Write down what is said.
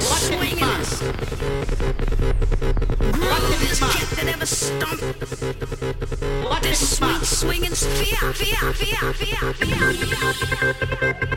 Swing us. Grooves get that ever stomp. What is smart? Swing and fear, fear, fear, fear, fear, fear.